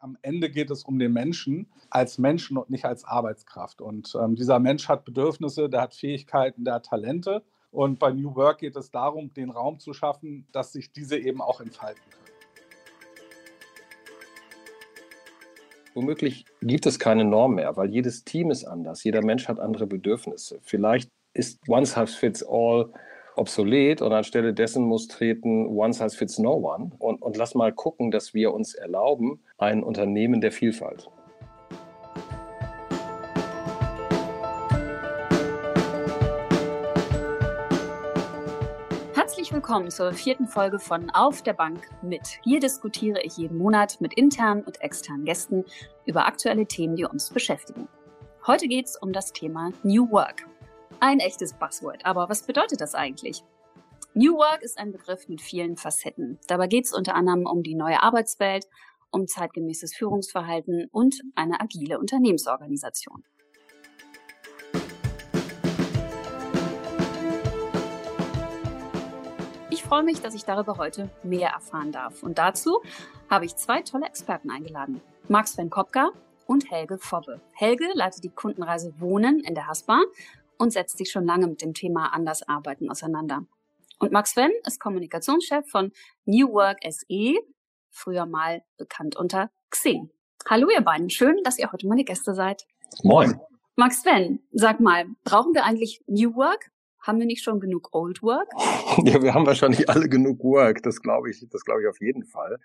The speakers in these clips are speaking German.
Am Ende geht es um den Menschen als Menschen und nicht als Arbeitskraft. Und ähm, dieser Mensch hat Bedürfnisse, der hat Fähigkeiten, der hat Talente. Und bei New Work geht es darum, den Raum zu schaffen, dass sich diese eben auch entfalten können. Womöglich gibt es keine Norm mehr, weil jedes Team ist anders, jeder Mensch hat andere Bedürfnisse. Vielleicht ist One Size Fits All obsolet und anstelle dessen muss treten One Size Fits No One. Und, und lass mal gucken, dass wir uns erlauben, ein Unternehmen der Vielfalt. Herzlich willkommen zur vierten Folge von Auf der Bank mit. Hier diskutiere ich jeden Monat mit internen und externen Gästen über aktuelle Themen, die uns beschäftigen. Heute geht es um das Thema New Work. Ein echtes Buzzword, aber was bedeutet das eigentlich? New Work ist ein Begriff mit vielen Facetten. Dabei geht es unter anderem um die neue Arbeitswelt, um zeitgemäßes Führungsverhalten und eine agile Unternehmensorganisation. Ich freue mich, dass ich darüber heute mehr erfahren darf. Und dazu habe ich zwei tolle Experten eingeladen. Max Sven Kopka und Helge Fobbe. Helge leitet die Kundenreise Wohnen in der Haspa und setzt sich schon lange mit dem Thema Andersarbeiten auseinander. Und Max Sven ist Kommunikationschef von New Work SE, früher mal bekannt unter Xing. Hallo ihr beiden, schön, dass ihr heute meine Gäste seid. Moin. Max Sven, sag mal, brauchen wir eigentlich New Work? Haben wir nicht schon genug Old Work? Ja, wir haben wahrscheinlich alle genug Work, das glaube ich, das glaube ich auf jeden Fall.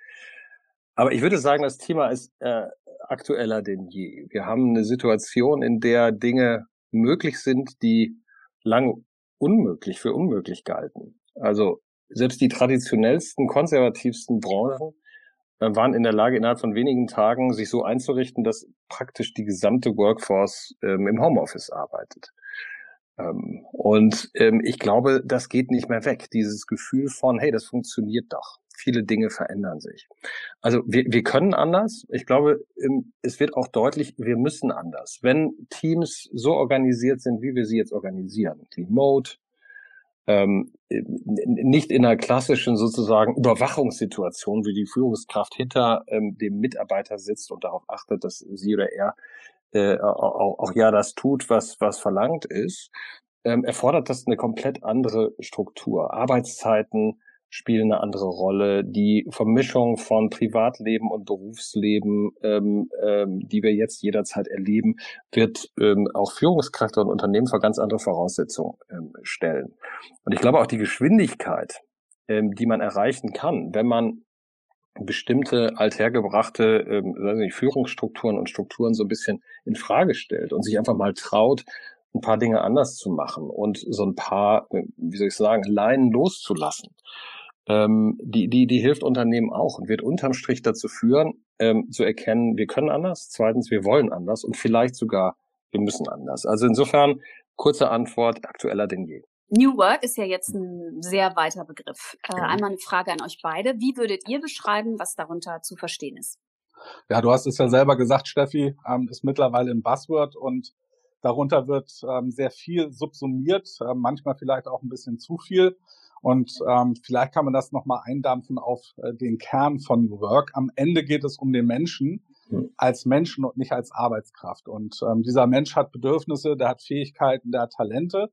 Aber ich würde sagen, das Thema ist äh, aktueller denn je. Wir haben eine Situation, in der Dinge möglich sind, die lang unmöglich für unmöglich galten. Also selbst die traditionellsten, konservativsten Branchen äh, waren in der Lage, innerhalb von wenigen Tagen sich so einzurichten, dass praktisch die gesamte Workforce ähm, im Homeoffice arbeitet. Ähm, und ähm, ich glaube, das geht nicht mehr weg. Dieses Gefühl von, hey, das funktioniert doch. Viele Dinge verändern sich. Also wir, wir können anders. Ich glaube, es wird auch deutlich, wir müssen anders. Wenn Teams so organisiert sind, wie wir sie jetzt organisieren, remote, ähm, nicht in einer klassischen sozusagen Überwachungssituation, wie die Führungskraft hinter ähm, dem Mitarbeiter sitzt und darauf achtet, dass sie oder er äh, auch, auch ja das tut, was, was verlangt ist, ähm, erfordert das eine komplett andere Struktur. Arbeitszeiten spielen eine andere Rolle. Die Vermischung von Privatleben und Berufsleben, ähm, ähm, die wir jetzt jederzeit erleben, wird ähm, auch Führungskräfte und Unternehmen vor ganz andere Voraussetzungen ähm, stellen. Und ich glaube auch die Geschwindigkeit, ähm, die man erreichen kann, wenn man bestimmte althergebrachte ähm, nicht, Führungsstrukturen und Strukturen so ein bisschen in Frage stellt und sich einfach mal traut, ein paar Dinge anders zu machen und so ein paar, äh, wie soll ich sagen, Leinen loszulassen. Ähm, die, die, die hilft Unternehmen auch und wird unterm Strich dazu führen, ähm, zu erkennen, wir können anders, zweitens, wir wollen anders und vielleicht sogar, wir müssen anders. Also insofern, kurze Antwort, aktueller denn je. New Work ist ja jetzt ein sehr weiter Begriff. Äh, genau. einmal eine Frage an euch beide. Wie würdet ihr beschreiben, was darunter zu verstehen ist? Ja, du hast es ja selber gesagt, Steffi, ähm, ist mittlerweile ein Buzzword und darunter wird ähm, sehr viel subsumiert, äh, manchmal vielleicht auch ein bisschen zu viel. Und ähm, vielleicht kann man das nochmal eindampfen auf äh, den Kern von New Work. Am Ende geht es um den Menschen hm. als Menschen und nicht als Arbeitskraft. Und ähm, dieser Mensch hat Bedürfnisse, der hat Fähigkeiten, der hat Talente.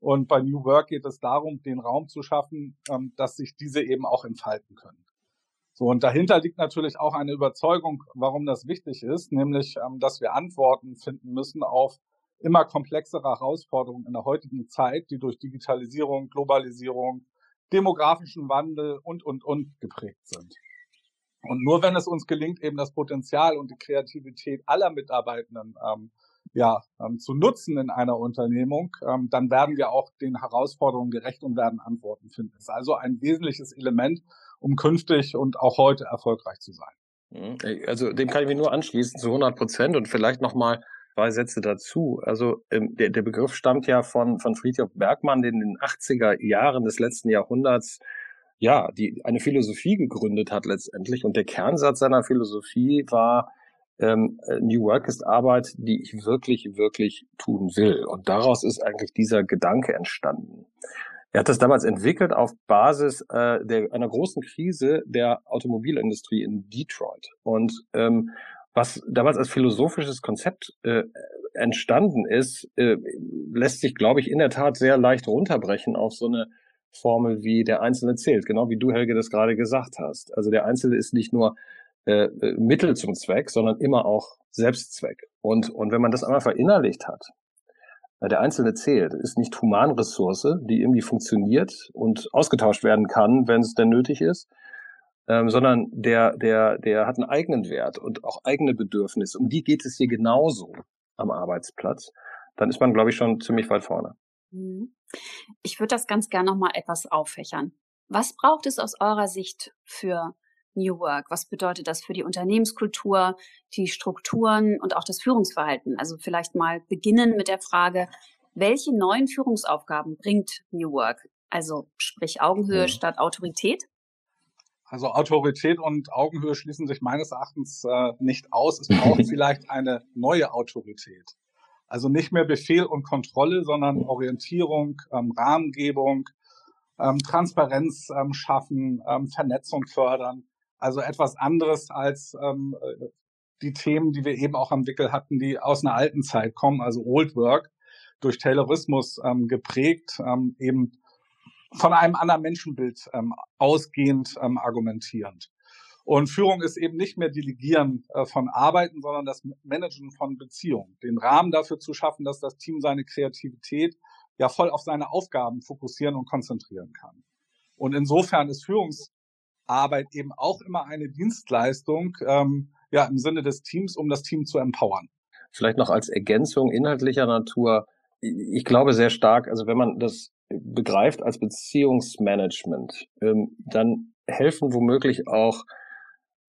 Und bei New Work geht es darum, den Raum zu schaffen, ähm, dass sich diese eben auch entfalten können. So, und dahinter liegt natürlich auch eine Überzeugung, warum das wichtig ist, nämlich, ähm, dass wir Antworten finden müssen auf immer komplexere Herausforderungen in der heutigen Zeit, die durch Digitalisierung, Globalisierung, demografischen Wandel und, und, und geprägt sind. Und nur wenn es uns gelingt, eben das Potenzial und die Kreativität aller Mitarbeitenden ähm, ja, ähm, zu nutzen in einer Unternehmung, ähm, dann werden wir auch den Herausforderungen gerecht und werden Antworten finden. Das ist also ein wesentliches Element, um künftig und auch heute erfolgreich zu sein. Mhm. Also dem kann ich mich nur anschließen zu 100 Prozent und vielleicht nochmal zwei Sätze dazu. Also ähm, der, der Begriff stammt ja von, von Friedrich Bergmann, der in den 80er Jahren des letzten Jahrhunderts ja, die eine Philosophie gegründet hat letztendlich. Und der Kernsatz seiner Philosophie war, ähm, äh, New Work ist Arbeit, die ich wirklich, wirklich tun will. Und daraus ist eigentlich dieser Gedanke entstanden. Er hat das damals entwickelt auf Basis äh, der, einer großen Krise der Automobilindustrie in Detroit. Und ähm, was damals als philosophisches Konzept äh, entstanden ist, äh, lässt sich, glaube ich, in der Tat sehr leicht runterbrechen auf so eine Formel wie der Einzelne zählt, genau wie du, Helge, das gerade gesagt hast. Also der Einzelne ist nicht nur äh, Mittel zum Zweck, sondern immer auch Selbstzweck. Und, und wenn man das einmal verinnerlicht hat, der Einzelne zählt, ist nicht Humanressource, die irgendwie funktioniert und ausgetauscht werden kann, wenn es denn nötig ist, ähm, sondern der, der, der hat einen eigenen Wert und auch eigene Bedürfnisse. Um die geht es hier genauso am Arbeitsplatz. Dann ist man, glaube ich, schon ziemlich weit vorne. Mhm. Ich würde das ganz gerne nochmal etwas auffächern. Was braucht es aus eurer Sicht für New Work? Was bedeutet das für die Unternehmenskultur, die Strukturen und auch das Führungsverhalten? Also vielleicht mal beginnen mit der Frage, welche neuen Führungsaufgaben bringt New Work? Also sprich Augenhöhe ja. statt Autorität? Also Autorität und Augenhöhe schließen sich meines Erachtens äh, nicht aus. Es braucht vielleicht eine neue Autorität. Also nicht mehr Befehl und Kontrolle, sondern Orientierung, ähm, Rahmengebung, ähm, Transparenz ähm, schaffen, ähm, Vernetzung fördern. Also etwas anderes als ähm, die Themen, die wir eben auch am Wickel hatten, die aus einer alten Zeit kommen, also Old Work, durch Taylorismus ähm, geprägt, ähm, eben von einem anderen Menschenbild ähm, ausgehend ähm, argumentierend. Und Führung ist eben nicht mehr Delegieren äh, von Arbeiten, sondern das Managen von Beziehungen. Den Rahmen dafür zu schaffen, dass das Team seine Kreativität ja voll auf seine Aufgaben fokussieren und konzentrieren kann. Und insofern ist Führungs Arbeit eben auch immer eine Dienstleistung, ähm, ja, im Sinne des Teams, um das Team zu empowern. Vielleicht noch als Ergänzung inhaltlicher Natur. Ich glaube sehr stark, also wenn man das begreift als Beziehungsmanagement, ähm, dann helfen womöglich auch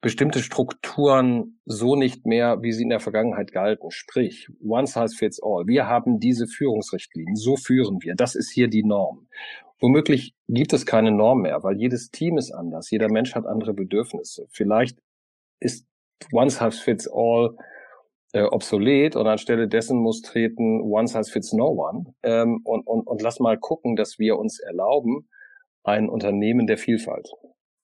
bestimmte Strukturen so nicht mehr, wie sie in der Vergangenheit galten. Sprich, one size fits all. Wir haben diese Führungsrichtlinien, so führen wir. Das ist hier die Norm. Womöglich gibt es keine Norm mehr, weil jedes Team ist anders, jeder Mensch hat andere Bedürfnisse. Vielleicht ist One Size Fits All äh, obsolet und anstelle dessen muss treten One Size Fits No One. Ähm, und, und, und lass mal gucken, dass wir uns erlauben, ein Unternehmen der Vielfalt.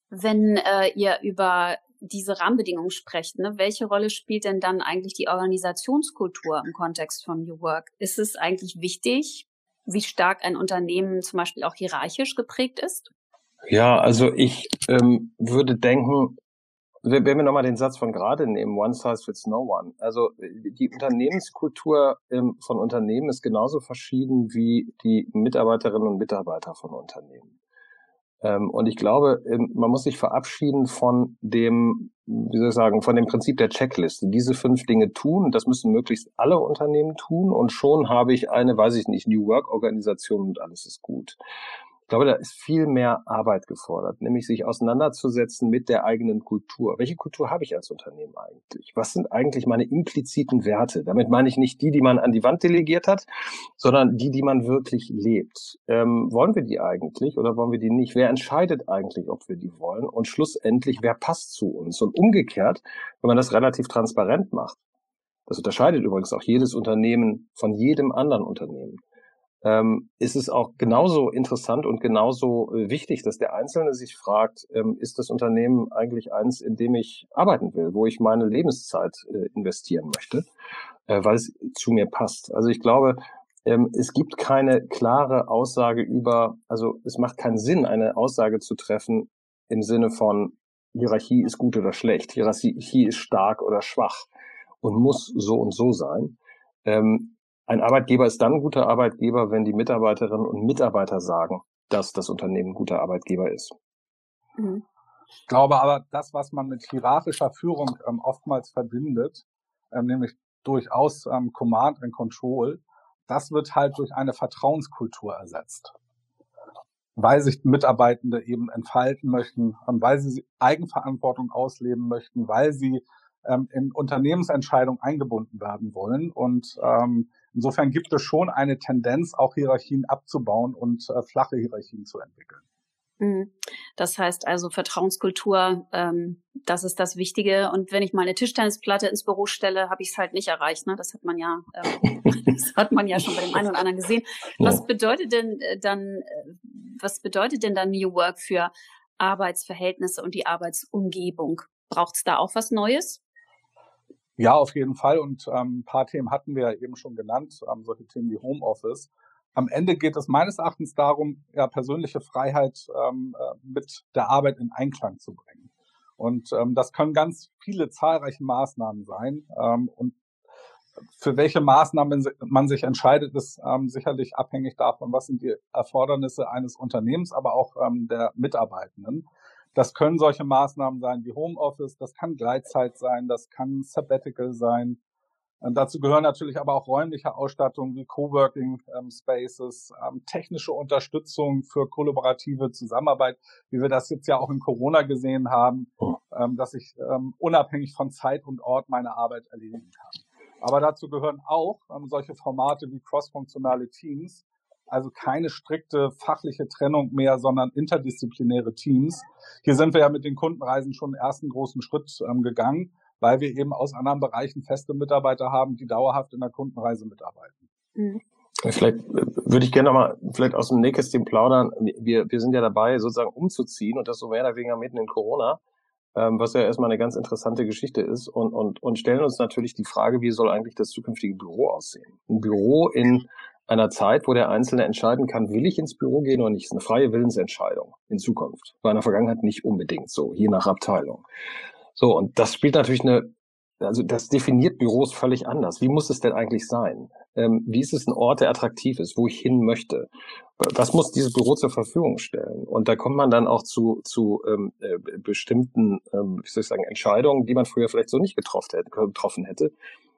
Wenn äh, ihr über diese Rahmenbedingungen sprecht, ne, welche Rolle spielt denn dann eigentlich die Organisationskultur im Kontext von New Work? Ist es eigentlich wichtig, wie stark ein Unternehmen zum Beispiel auch hierarchisch geprägt ist? Ja, also ich ähm, würde denken, wenn wir nochmal den Satz von gerade nehmen, one size fits no one. Also die Unternehmenskultur ähm, von Unternehmen ist genauso verschieden wie die Mitarbeiterinnen und Mitarbeiter von Unternehmen. Ähm, und ich glaube, ähm, man muss sich verabschieden von dem, wie soll ich sagen, von dem Prinzip der Checkliste. Diese fünf Dinge tun, das müssen möglichst alle Unternehmen tun und schon habe ich eine, weiß ich nicht, New Work Organisation und alles ist gut. Ich glaube, da ist viel mehr Arbeit gefordert, nämlich sich auseinanderzusetzen mit der eigenen Kultur. Welche Kultur habe ich als Unternehmen eigentlich? Was sind eigentlich meine impliziten Werte? Damit meine ich nicht die, die man an die Wand delegiert hat, sondern die, die man wirklich lebt. Ähm, wollen wir die eigentlich oder wollen wir die nicht? Wer entscheidet eigentlich, ob wir die wollen? Und schlussendlich, wer passt zu uns? Und umgekehrt, wenn man das relativ transparent macht, das unterscheidet übrigens auch jedes Unternehmen von jedem anderen Unternehmen ähm, ist es auch genauso interessant und genauso äh, wichtig, dass der Einzelne sich fragt, ähm, ist das Unternehmen eigentlich eins, in dem ich arbeiten will, wo ich meine Lebenszeit äh, investieren möchte, äh, weil es zu mir passt. Also ich glaube, ähm, es gibt keine klare Aussage über, also es macht keinen Sinn, eine Aussage zu treffen im Sinne von Hierarchie ist gut oder schlecht, Hierarchie ist stark oder schwach und muss so und so sein. Ähm, ein Arbeitgeber ist dann ein guter Arbeitgeber, wenn die Mitarbeiterinnen und Mitarbeiter sagen, dass das Unternehmen ein guter Arbeitgeber ist. Mhm. Ich glaube aber, das, was man mit hierarchischer Führung ähm, oftmals verbindet, ähm, nämlich durchaus ähm, Command and Control, das wird halt durch eine Vertrauenskultur ersetzt. Weil sich Mitarbeitende eben entfalten möchten, ähm, weil sie Eigenverantwortung ausleben möchten, weil sie ähm, in Unternehmensentscheidungen eingebunden werden wollen. Und ähm, insofern gibt es schon eine Tendenz, auch Hierarchien abzubauen und äh, flache Hierarchien zu entwickeln. Mhm. Das heißt also Vertrauenskultur, ähm, das ist das Wichtige. Und wenn ich mal eine Tischtennisplatte ins Büro stelle, habe ich es halt nicht erreicht. Ne? Das hat man ja, ähm, das hat man ja schon bei dem einen oder anderen gesehen. Was bedeutet denn äh, dann, äh, Was bedeutet denn dann New Work für Arbeitsverhältnisse und die Arbeitsumgebung? Braucht es da auch was Neues? Ja, auf jeden Fall. Und ähm, ein paar Themen hatten wir ja eben schon genannt, ähm, solche Themen wie Homeoffice. Am Ende geht es meines Erachtens darum, ja, persönliche Freiheit ähm, äh, mit der Arbeit in Einklang zu bringen. Und ähm, das können ganz viele zahlreiche Maßnahmen sein. Ähm, und für welche Maßnahmen man sich entscheidet, ist ähm, sicherlich abhängig davon, was sind die Erfordernisse eines Unternehmens, aber auch ähm, der Mitarbeitenden. Das können solche Maßnahmen sein wie Homeoffice, das kann Gleitzeit sein, das kann Sabbatical sein. Und dazu gehören natürlich aber auch räumliche Ausstattungen wie Coworking ähm, Spaces, ähm, technische Unterstützung für kollaborative Zusammenarbeit, wie wir das jetzt ja auch in Corona gesehen haben, oh. ähm, dass ich ähm, unabhängig von Zeit und Ort meine Arbeit erledigen kann. Aber dazu gehören auch ähm, solche Formate wie crossfunktionale Teams, also keine strikte fachliche Trennung mehr, sondern interdisziplinäre Teams. Hier sind wir ja mit den Kundenreisen schon einen ersten großen Schritt ähm, gegangen, weil wir eben aus anderen Bereichen feste Mitarbeiter haben, die dauerhaft in der Kundenreise mitarbeiten. Mhm. Vielleicht äh, würde ich gerne mal vielleicht aus dem Nähkästchen plaudern. Wir, wir sind ja dabei, sozusagen umzuziehen und das so mehr oder weniger mitten in Corona ähm, was ja erstmal eine ganz interessante Geschichte ist und, und, und stellen uns natürlich die Frage, wie soll eigentlich das zukünftige Büro aussehen? Ein Büro in einer Zeit, wo der Einzelne entscheiden kann, will ich ins Büro gehen oder nicht, ist eine freie Willensentscheidung in Zukunft. In der Vergangenheit nicht unbedingt so, je nach Abteilung. So, und das spielt natürlich eine also das definiert Büros völlig anders. Wie muss es denn eigentlich sein? Ähm, wie ist es ein Ort, der attraktiv ist, wo ich hin möchte? Was muss dieses Büro zur Verfügung stellen? Und da kommt man dann auch zu, zu ähm, äh, bestimmten, ähm, wie soll ich sagen, Entscheidungen, die man früher vielleicht so nicht getroffen hätte. Getroffen hätte.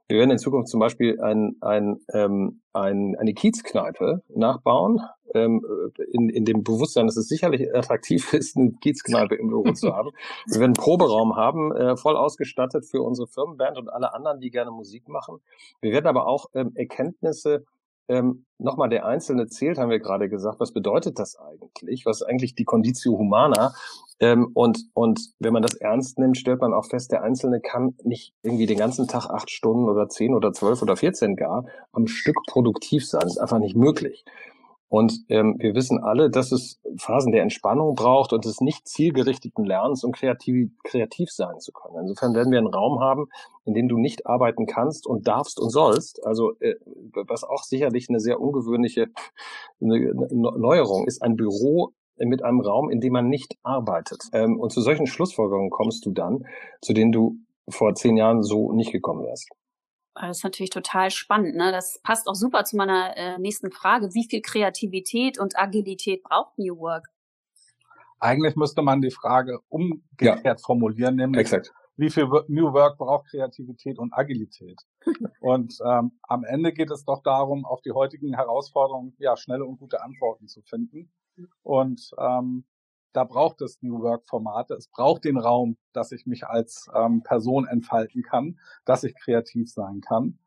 Wir werden in Zukunft zum Beispiel ein, ein, ähm, ein, eine Kiezkneipe nachbauen, ähm, in, in dem Bewusstsein, dass es sicherlich attraktiv ist, eine Kiezkneipe im Büro zu haben. Wir werden einen Proberaum haben, äh, voll ausgestattet für unsere Firmenband und alle anderen, die gerne Musik machen. Wir werden aber auch ähm, Erkenntnisse ähm, nochmal der Einzelne zählt, haben wir gerade gesagt. Was bedeutet das eigentlich? Was ist eigentlich die Conditio Humana? Ähm, und, und wenn man das ernst nimmt, stellt man auch fest, der Einzelne kann nicht irgendwie den ganzen Tag acht Stunden oder zehn oder zwölf oder vierzehn gar am Stück produktiv sein. Das ist einfach nicht möglich. Und ähm, wir wissen alle, dass es Phasen der Entspannung braucht und des nicht zielgerichteten Lernens, um kreativ, kreativ sein zu können. Insofern werden wir einen Raum haben, in dem du nicht arbeiten kannst und darfst und sollst. Also äh, was auch sicherlich eine sehr ungewöhnliche Neuerung ist, ein Büro mit einem Raum, in dem man nicht arbeitet. Ähm, und zu solchen Schlussfolgerungen kommst du dann, zu denen du vor zehn Jahren so nicht gekommen wärst. Das ist natürlich total spannend. Ne? Das passt auch super zu meiner äh, nächsten Frage. Wie viel Kreativität und Agilität braucht New Work? Eigentlich müsste man die Frage umgekehrt ja. formulieren, nämlich Exakt. wie viel New Work braucht Kreativität und Agilität? und ähm, am Ende geht es doch darum, auf die heutigen Herausforderungen ja schnelle und gute Antworten zu finden. Und ähm, da braucht es New Work-Formate. Es braucht den Raum, dass ich mich als ähm, Person entfalten kann, dass ich kreativ sein kann.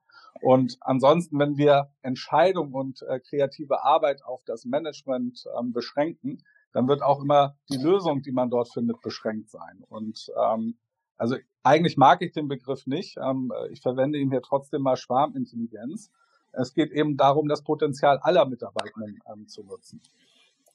Und ansonsten, wenn wir Entscheidung und äh, kreative Arbeit auf das Management ähm, beschränken, dann wird auch immer die Lösung, die man dort findet, beschränkt sein. Und ähm, also eigentlich mag ich den Begriff nicht. Ähm, ich verwende ihn hier trotzdem mal Schwarmintelligenz. Es geht eben darum, das Potenzial aller Mitarbeitenden ähm, zu nutzen.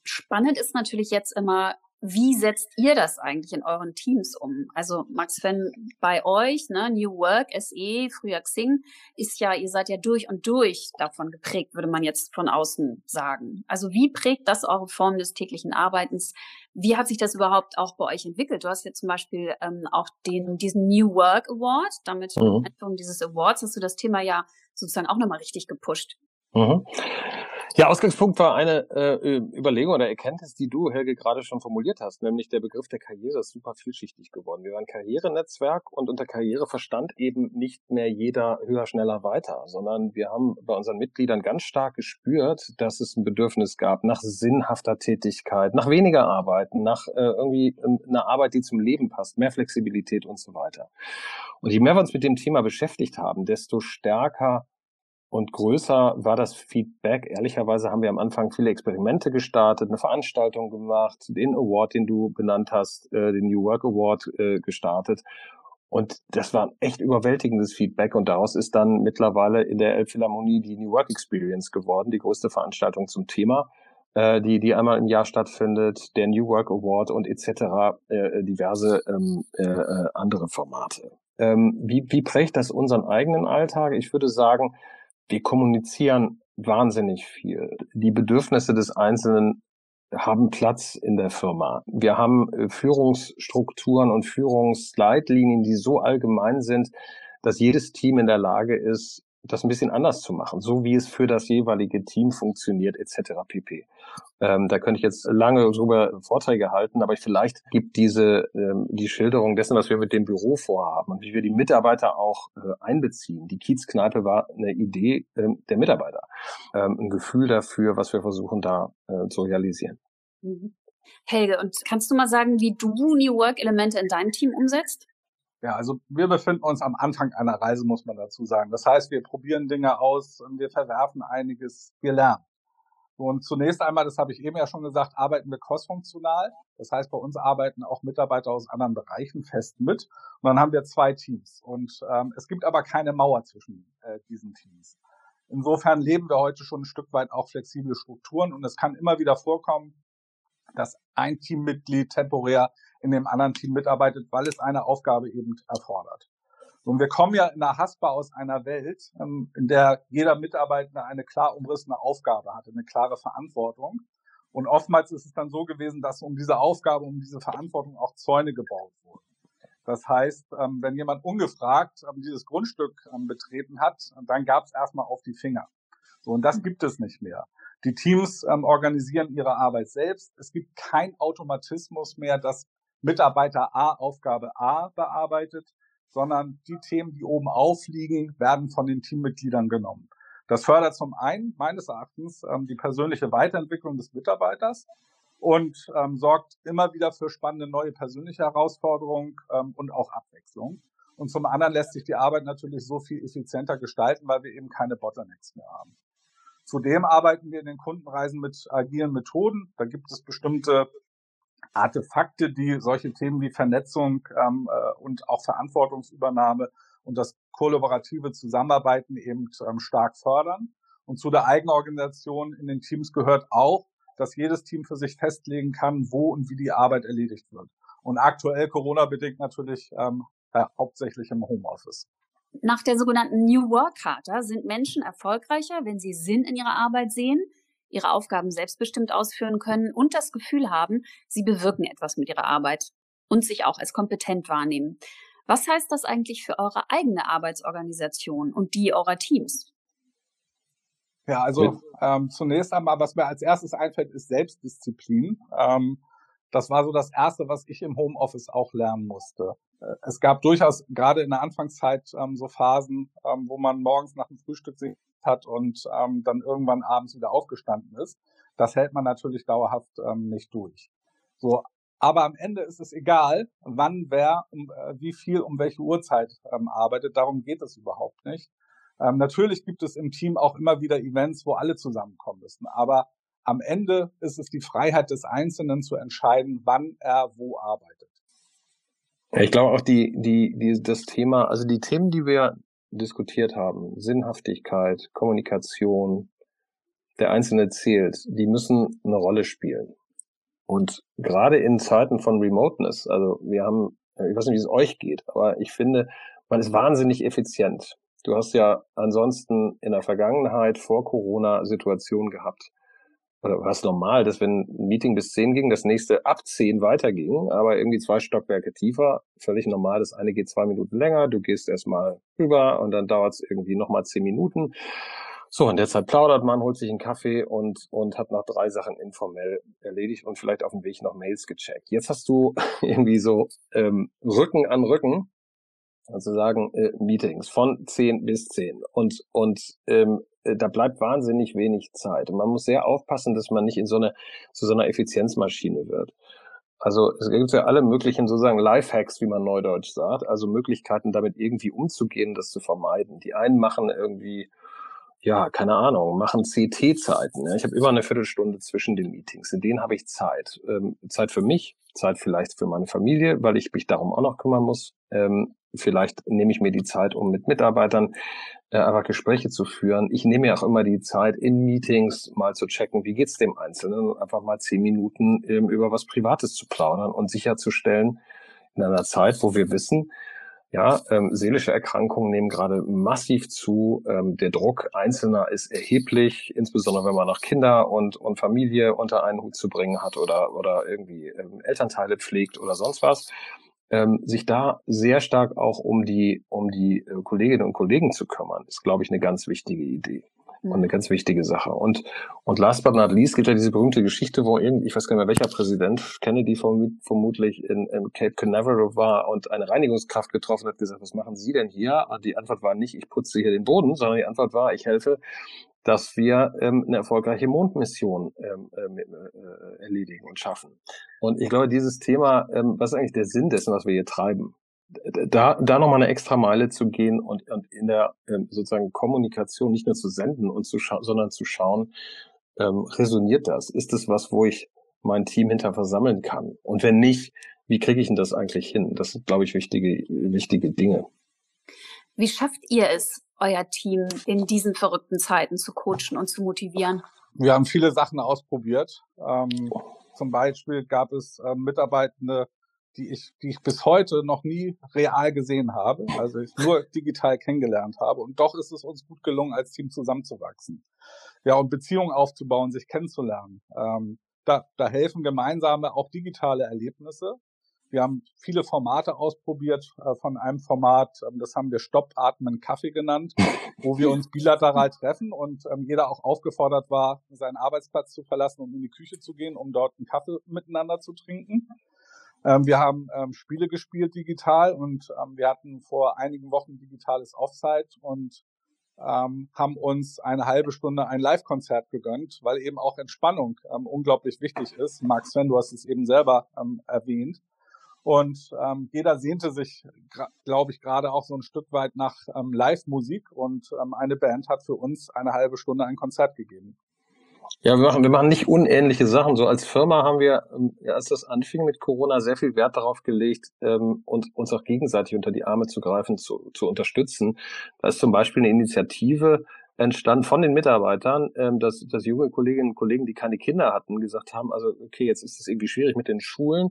Spannend ist natürlich jetzt immer, wie setzt ihr das eigentlich in euren Teams um? Also Max, wenn bei euch, ne, New Work, SE, früher Xing, ist ja, ihr seid ja durch und durch davon geprägt, würde man jetzt von außen sagen. Also wie prägt das eure Form des täglichen Arbeitens? Wie hat sich das überhaupt auch bei euch entwickelt? Du hast ja zum Beispiel ähm, auch den, diesen New Work Award, damit mhm. Einführung dieses Awards hast du das Thema ja sozusagen auch nochmal richtig gepusht. Mhm. Ja, Ausgangspunkt war eine äh, Überlegung oder Erkenntnis, die du, Helge, gerade schon formuliert hast, nämlich der Begriff der Karriere ist super vielschichtig geworden. Wir waren Karrierenetzwerk und unter Karriere verstand eben nicht mehr jeder höher, schneller, weiter, sondern wir haben bei unseren Mitgliedern ganz stark gespürt, dass es ein Bedürfnis gab nach sinnhafter Tätigkeit, nach weniger Arbeiten, nach äh, irgendwie einer Arbeit, die zum Leben passt, mehr Flexibilität und so weiter. Und je mehr wir uns mit dem Thema beschäftigt haben, desto stärker und größer war das Feedback. Ehrlicherweise haben wir am Anfang viele Experimente gestartet, eine Veranstaltung gemacht, den Award, den du benannt hast, äh, den New Work Award äh, gestartet. Und das war echt überwältigendes Feedback. Und daraus ist dann mittlerweile in der Elbphilharmonie die New Work Experience geworden, die größte Veranstaltung zum Thema. äh, die, die einmal im Jahr stattfindet, der New Work Award und etc., äh, diverse ähm, äh, äh, andere Formate. Ähm, wie, wie prägt das unseren eigenen Alltag? Ich würde sagen, wir kommunizieren wahnsinnig viel. Die Bedürfnisse des Einzelnen haben Platz in der Firma. Wir haben äh, Führungsstrukturen und Führungsleitlinien, die so allgemein sind, dass jedes Team in der Lage ist, das ein bisschen anders zu machen, so wie es für das jeweilige Team funktioniert, etc. pp. Ähm, da könnte ich jetzt lange drüber Vorträge halten, aber vielleicht gibt diese ähm, die Schilderung dessen, was wir mit dem Büro vorhaben und wie wir die Mitarbeiter auch äh, einbeziehen. Die Kiezkneipe war eine Idee ähm, der Mitarbeiter, ähm, ein Gefühl dafür, was wir versuchen da äh, zu realisieren. Mhm. Helge, und kannst du mal sagen, wie du New Work Elemente in deinem Team umsetzt? Ja, also wir befinden uns am Anfang einer Reise, muss man dazu sagen. Das heißt, wir probieren Dinge aus, wir verwerfen einiges, wir lernen. Und zunächst einmal, das habe ich eben ja schon gesagt, arbeiten wir crossfunktional. Das heißt, bei uns arbeiten auch Mitarbeiter aus anderen Bereichen fest mit. Und dann haben wir zwei Teams. Und ähm, es gibt aber keine Mauer zwischen äh, diesen Teams. Insofern leben wir heute schon ein Stück weit auch flexible Strukturen. Und es kann immer wieder vorkommen, dass ein Teammitglied temporär in dem anderen Team mitarbeitet, weil es eine Aufgabe eben erfordert. Und wir kommen ja in der Haspa aus einer Welt, ähm, in der jeder Mitarbeiter eine klar umrissene Aufgabe hatte, eine klare Verantwortung. Und oftmals ist es dann so gewesen, dass um diese Aufgabe, um diese Verantwortung auch Zäune gebaut wurden. Das heißt, ähm, wenn jemand ungefragt ähm, dieses Grundstück betreten hat, dann gab es erstmal auf die Finger. So, und das gibt es nicht mehr. Die Teams organisieren ihre Arbeit selbst. Es gibt kein Automatismus mehr, dass Mitarbeiter A Aufgabe A bearbeitet, sondern die Themen, die oben aufliegen, werden von den Teammitgliedern genommen. Das fördert zum einen meines Erachtens ähm, die persönliche Weiterentwicklung des Mitarbeiters und ähm, sorgt immer wieder für spannende neue persönliche Herausforderungen ähm, und auch Abwechslung. Und zum anderen lässt sich die Arbeit natürlich so viel effizienter gestalten, weil wir eben keine Bottlenecks mehr haben. Zudem arbeiten wir in den Kundenreisen mit agilen Methoden. Da gibt es bestimmte Artefakte, die solche Themen wie Vernetzung ähm, äh, und auch Verantwortungsübernahme und das kollaborative Zusammenarbeiten eben ähm, stark fördern. Und zu der Eigenorganisation in den Teams gehört auch, dass jedes Team für sich festlegen kann, wo und wie die Arbeit erledigt wird. Und aktuell Corona-bedingt natürlich ähm, äh, hauptsächlich im Homeoffice. Nach der sogenannten New Work Charta sind Menschen erfolgreicher, wenn sie Sinn in ihrer Arbeit sehen, ihre Aufgaben selbstbestimmt ausführen können und das Gefühl haben, sie bewirken etwas mit ihrer Arbeit und sich auch als kompetent wahrnehmen. Was heißt das eigentlich für eure eigene Arbeitsorganisation und die eurer Teams? Ja, also ähm, zunächst einmal, was mir als erstes einfällt, ist Selbstdisziplin. Ähm, das war so das Erste, was ich im Homeoffice auch lernen musste. Äh, es gab durchaus gerade in der Anfangszeit ähm, so Phasen, ähm, wo man morgens nach dem Frühstück sich hat und ähm, dann irgendwann abends wieder aufgestanden ist. Das hält man natürlich dauerhaft ähm, nicht durch. So, aber am Ende ist es egal, wann wer, um, äh, wie viel, um welche Uhrzeit ähm, arbeitet. Darum geht es überhaupt nicht. Ähm, natürlich gibt es im Team auch immer wieder Events, wo alle zusammenkommen müssen. Aber am Ende ist es die Freiheit des Einzelnen zu entscheiden, wann er wo arbeitet. Ich glaube auch die, die, die, das Thema, also die Themen, die wir diskutiert haben, Sinnhaftigkeit, Kommunikation, der Einzelne zählt, die müssen eine Rolle spielen. Und gerade in Zeiten von Remoteness, also wir haben, äh, ich weiß nicht, wie es euch geht, aber ich finde, man ist wahnsinnig effizient. Du hast ja ansonsten in der Vergangenheit vor Corona Situationen gehabt, oder was normal, dass wenn ein Meeting bis zehn ging, das nächste ab zehn weiterging, aber irgendwie zwei Stockwerke tiefer, völlig normal. Das eine geht zwei Minuten länger, du gehst erstmal rüber und dann dauert es irgendwie nochmal zehn Minuten. So, und derzeit plaudert man, holt sich einen Kaffee und, und hat noch drei Sachen informell erledigt und vielleicht auf dem Weg noch Mails gecheckt. Jetzt hast du irgendwie so ähm, Rücken an Rücken, sozusagen äh, Meetings von zehn bis zehn und, und ähm, äh, da bleibt wahnsinnig wenig Zeit. Und man muss sehr aufpassen, dass man nicht in so eine, zu so einer Effizienzmaschine wird. Also es gibt ja alle möglichen sozusagen Lifehacks, wie man neudeutsch sagt, also Möglichkeiten damit irgendwie umzugehen, das zu vermeiden. Die einen machen irgendwie, ja, keine Ahnung, machen CT-Zeiten. Ja. Ich habe immer eine Viertelstunde zwischen den Meetings. In denen habe ich Zeit. Ähm, Zeit für mich, Zeit vielleicht für meine Familie, weil ich mich darum auch noch kümmern muss. Ähm, vielleicht nehme ich mir die Zeit, um mit Mitarbeitern äh, einfach Gespräche zu führen. Ich nehme mir auch immer die Zeit, in Meetings mal zu checken, wie geht's dem Einzelnen einfach mal zehn Minuten ähm, über was Privates zu plaudern und sicherzustellen, in einer Zeit, wo wir wissen, ja, ähm, seelische Erkrankungen nehmen gerade massiv zu. Ähm, der Druck Einzelner ist erheblich, insbesondere wenn man noch Kinder und, und Familie unter einen Hut zu bringen hat oder, oder irgendwie ähm, Elternteile pflegt oder sonst was. Ähm, sich da sehr stark auch um die, um die äh, Kolleginnen und Kollegen zu kümmern, ist, glaube ich, eine ganz wichtige Idee und eine mhm. ganz wichtige Sache. Und, und last but not least gibt ja diese berühmte Geschichte, wo irgendwie, ich weiß gar nicht mehr welcher Präsident, Kennedy vermutlich in, in Cape Canaveral war und eine Reinigungskraft getroffen hat, gesagt, was machen Sie denn hier? Und die Antwort war nicht, ich putze hier den Boden, sondern die Antwort war, ich helfe, dass wir ähm, eine erfolgreiche Mondmission ähm, äh, äh, erledigen und schaffen. Und ich glaube, dieses Thema, ähm, was ist eigentlich der Sinn dessen, was wir hier treiben? da, da nochmal eine extra Meile zu gehen und, und in der ähm, sozusagen Kommunikation nicht nur zu senden und zu sondern zu schauen, ähm, resoniert das? Ist es was, wo ich mein Team hinter versammeln kann? Und wenn nicht, wie kriege ich denn das eigentlich hin? Das sind, glaube ich, wichtige, wichtige Dinge. Wie schafft ihr es, euer Team in diesen verrückten Zeiten zu coachen und zu motivieren? Wir haben viele Sachen ausprobiert. Ähm, zum Beispiel gab es äh, Mitarbeitende, die ich, die ich bis heute noch nie real gesehen habe, also ich nur digital kennengelernt habe. Und doch ist es uns gut gelungen, als Team zusammenzuwachsen. Ja, und Beziehungen aufzubauen, sich kennenzulernen. Ähm, da, da helfen gemeinsame, auch digitale Erlebnisse. Wir haben viele Formate ausprobiert. Äh, von einem Format, ähm, das haben wir Stopp, Atmen, Kaffee genannt, wo wir uns bilateral treffen und ähm, jeder auch aufgefordert war, seinen Arbeitsplatz zu verlassen und in die Küche zu gehen, um dort einen Kaffee miteinander zu trinken. Ähm, wir haben Spiele gespielt digital und wir hatten vor einigen Wochen digitales Offside und haben uns eine halbe Stunde ein Live-Konzert gegönnt, weil eben auch Entspannung unglaublich wichtig ist. Marc Sven, du hast es eben selber erwähnt. Und ähm, jeder sehnte sich, glaube ich, gerade auch so ein Stück weit nach ähm, Live-Musik und ähm, eine Band hat für uns eine halbe Stunde ein Konzert gegeben. Ja, wir machen, wir machen nicht unähnliche Sachen. So als Firma haben wir, ähm, als das anfing mit Corona, sehr viel Wert darauf gelegt, ähm, und uns auch gegenseitig unter die Arme zu greifen, zu, zu unterstützen. Da ist zum Beispiel eine Initiative entstanden von den Mitarbeitern, ähm, dass, dass junge Kolleginnen und Kollegen, die keine Kinder hatten, gesagt haben, also okay, jetzt ist es irgendwie schwierig mit den Schulen.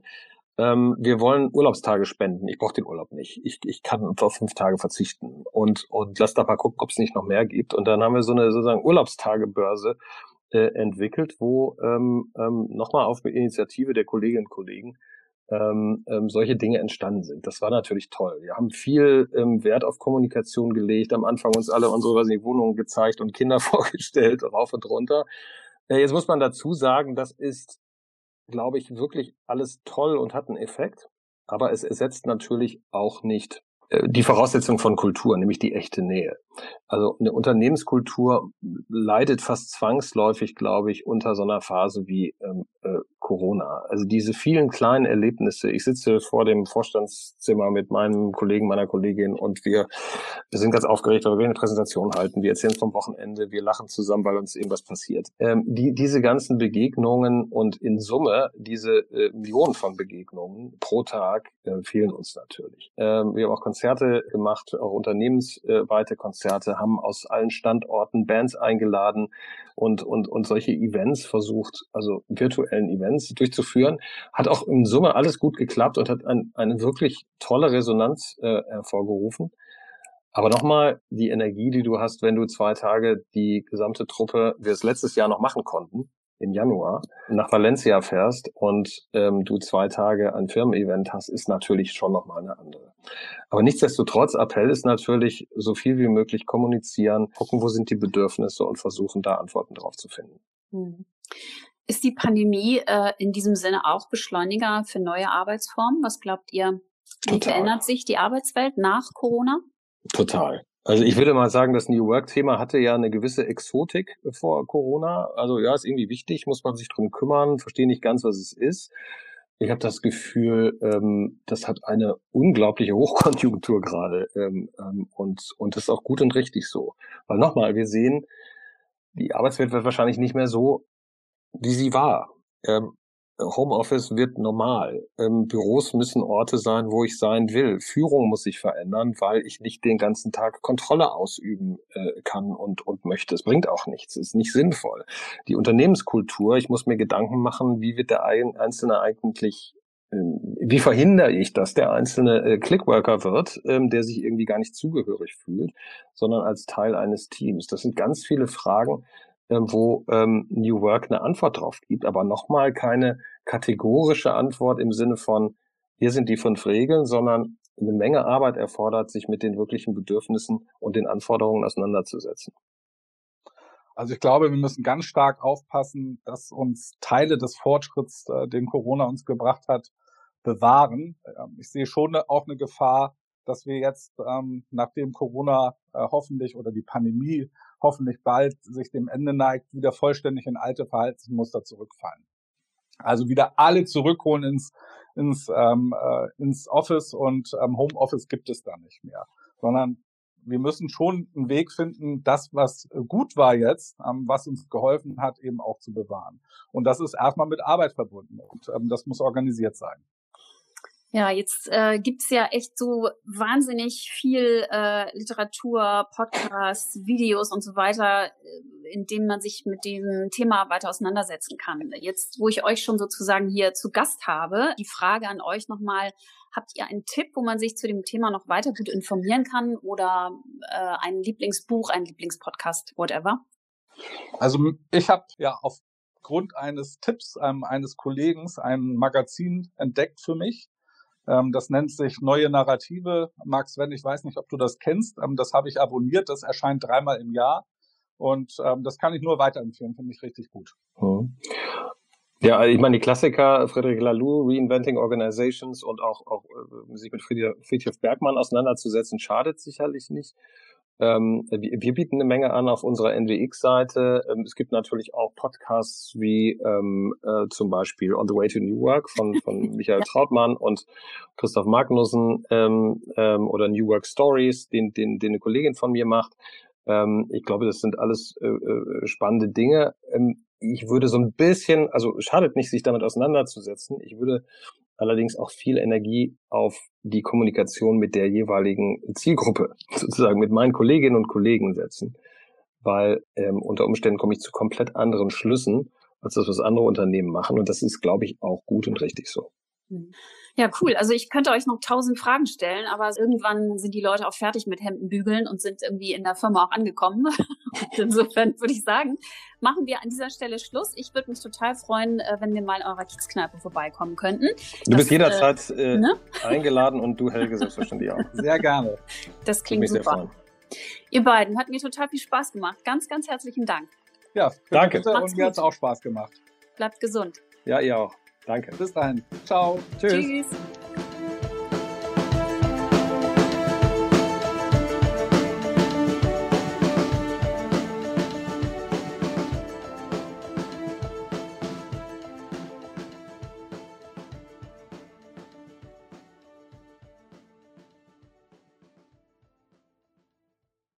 Ähm, wir wollen Urlaubstage spenden. Ich brauche den Urlaub nicht. Ich, ich kann auf fünf Tage verzichten und, und lass da mal gucken, ob es nicht noch mehr gibt. Und dann haben wir so eine sozusagen Urlaubstagebörse äh, entwickelt, wo ähm, ähm, nochmal auf Initiative der Kolleginnen und Kollegen ähm, ähm, solche Dinge entstanden sind. Das war natürlich toll. Wir haben viel ähm, Wert auf Kommunikation gelegt, am Anfang uns alle unsere weiß nicht, Wohnungen gezeigt und Kinder vorgestellt, rauf und runter. Äh, jetzt muss man dazu sagen, das ist, glaube ich, wirklich alles toll und hat einen Effekt, aber es ersetzt natürlich auch nicht äh, die Voraussetzung von Kultur, nämlich die echte Nähe. Also eine Unternehmenskultur leidet fast zwangsläufig, glaube ich, unter so einer Phase wie ähm, äh, Corona. Also diese vielen kleinen Erlebnisse. Ich sitze vor dem Vorstandszimmer mit meinem Kollegen, meiner Kollegin und wir, wir sind ganz aufgeregt, weil wir eine Präsentation halten. Wir erzählen vom Wochenende, wir lachen zusammen, weil uns irgendwas passiert. Ähm, die, diese ganzen Begegnungen und in Summe diese äh, Millionen von Begegnungen pro Tag äh, fehlen uns natürlich. Ähm, wir haben auch Konzerte gemacht, auch unternehmensweite Konzerte, haben aus allen Standorten Bands eingeladen und, und, und solche Events versucht, also virtuellen Events durchzuführen. Hat auch in Summe alles gut geklappt und hat ein, eine wirklich tolle Resonanz äh, hervorgerufen. Aber nochmal, die Energie, die du hast, wenn du zwei Tage die gesamte Truppe, wir es letztes Jahr noch machen konnten, im Januar, nach Valencia fährst und ähm, du zwei Tage ein Firmen-Event hast, ist natürlich schon nochmal eine andere. Aber nichtsdestotrotz, Appell ist natürlich, so viel wie möglich kommunizieren, gucken, wo sind die Bedürfnisse und versuchen, da Antworten drauf zu finden. Mhm. Ist die Pandemie äh, in diesem Sinne auch Beschleuniger für neue Arbeitsformen? Was glaubt ihr? Wie Total. verändert sich die Arbeitswelt nach Corona? Total. Also ich würde mal sagen, das New Work-Thema hatte ja eine gewisse Exotik vor Corona. Also ja, ist irgendwie wichtig, muss man sich drum kümmern, verstehe nicht ganz, was es ist. Ich habe das Gefühl, ähm, das hat eine unglaubliche Hochkonjunktur gerade ähm, ähm, und und das ist auch gut und richtig so. Weil nochmal, wir sehen, die Arbeitswelt wird wahrscheinlich nicht mehr so wie sie war. Ähm, Homeoffice wird normal. Ähm, Büros müssen Orte sein, wo ich sein will. Führung muss sich verändern, weil ich nicht den ganzen Tag Kontrolle ausüben äh, kann und, und möchte. Es bringt auch nichts. Es ist nicht sinnvoll. Die Unternehmenskultur, ich muss mir Gedanken machen, wie wird der Einzelne eigentlich ähm, wie verhindere ich, dass der einzelne äh, Clickworker wird, ähm, der sich irgendwie gar nicht zugehörig fühlt, sondern als Teil eines Teams? Das sind ganz viele Fragen, wo ähm, New Work eine Antwort drauf gibt, aber nochmal keine kategorische Antwort im Sinne von, hier sind die fünf Regeln, sondern eine Menge Arbeit erfordert, sich mit den wirklichen Bedürfnissen und den Anforderungen auseinanderzusetzen. Also ich glaube, wir müssen ganz stark aufpassen, dass uns Teile des Fortschritts, äh, den Corona uns gebracht hat, bewahren. Ähm, ich sehe schon auch eine Gefahr, dass wir jetzt, ähm, nachdem Corona äh, hoffentlich oder die Pandemie hoffentlich bald sich dem Ende neigt, wieder vollständig in alte Verhaltensmuster zurückfallen. Also wieder alle zurückholen ins, ins, ähm, äh, ins Office und ähm, Homeoffice gibt es da nicht mehr, sondern wir müssen schon einen Weg finden, das, was gut war jetzt, ähm, was uns geholfen hat, eben auch zu bewahren. Und das ist erstmal mit Arbeit verbunden und ähm, das muss organisiert sein. Ja, jetzt äh, gibt ja echt so wahnsinnig viel äh, Literatur, Podcasts, Videos und so weiter, äh, in denen man sich mit dem Thema weiter auseinandersetzen kann. Jetzt, wo ich euch schon sozusagen hier zu Gast habe, die Frage an euch nochmal, habt ihr einen Tipp, wo man sich zu dem Thema noch weiter gut informieren kann oder äh, ein Lieblingsbuch, ein Lieblingspodcast, whatever? Also ich habe ja aufgrund eines Tipps ähm, eines Kollegen ein Magazin entdeckt für mich das nennt sich Neue Narrative. Max, wenn ich weiß nicht, ob du das kennst. Ähm, das habe ich abonniert. Das erscheint dreimal im Jahr. Und ähm, das kann ich nur weiterempfehlen. Finde ich richtig gut. Hm. Ja, ich meine, die Klassiker, Frederic Laloux, Reinventing Organizations und auch, auch äh, sich mit Friedrich Bergmann auseinanderzusetzen, schadet sicherlich nicht. Ähm, wir, wir, bieten eine Menge an auf unserer NWX-Seite. Ähm, es gibt natürlich auch Podcasts wie ähm, äh, zum Beispiel On the Way to New Work von, von Michael Trautmann und Christoph Magnussen ähm, ähm, oder New Work Stories, den, den, den eine Kollegin von mir macht. Ähm, ich glaube, das sind alles äh, äh, spannende Dinge. Ähm, ich würde so ein bisschen, also schadet nicht, sich damit auseinanderzusetzen. Ich würde allerdings auch viel Energie auf die Kommunikation mit der jeweiligen Zielgruppe, sozusagen mit meinen Kolleginnen und Kollegen setzen, weil ähm, unter Umständen komme ich zu komplett anderen Schlüssen, als das, was andere Unternehmen machen. Und das ist, glaube ich, auch gut und richtig so. Mhm. Ja, cool. Also ich könnte euch noch tausend Fragen stellen, aber irgendwann sind die Leute auch fertig mit Hemden bügeln und sind irgendwie in der Firma auch angekommen. insofern würde ich sagen, machen wir an dieser Stelle Schluss. Ich würde mich total freuen, äh, wenn wir mal in eurer Kiezkneipe vorbeikommen könnten. Du das, bist jederzeit äh, äh, ne? eingeladen und du, Helge, selbstverständlich auch. Sehr gerne. Das klingt super. Ihr beiden, hat mir total viel Spaß gemacht. Ganz, ganz herzlichen Dank. Ja, danke. Und mir hat es auch Spaß gemacht. Bleibt gesund. Ja, ihr auch. Danke. Bis dahin. Ciao. Tschüss. Tschüss.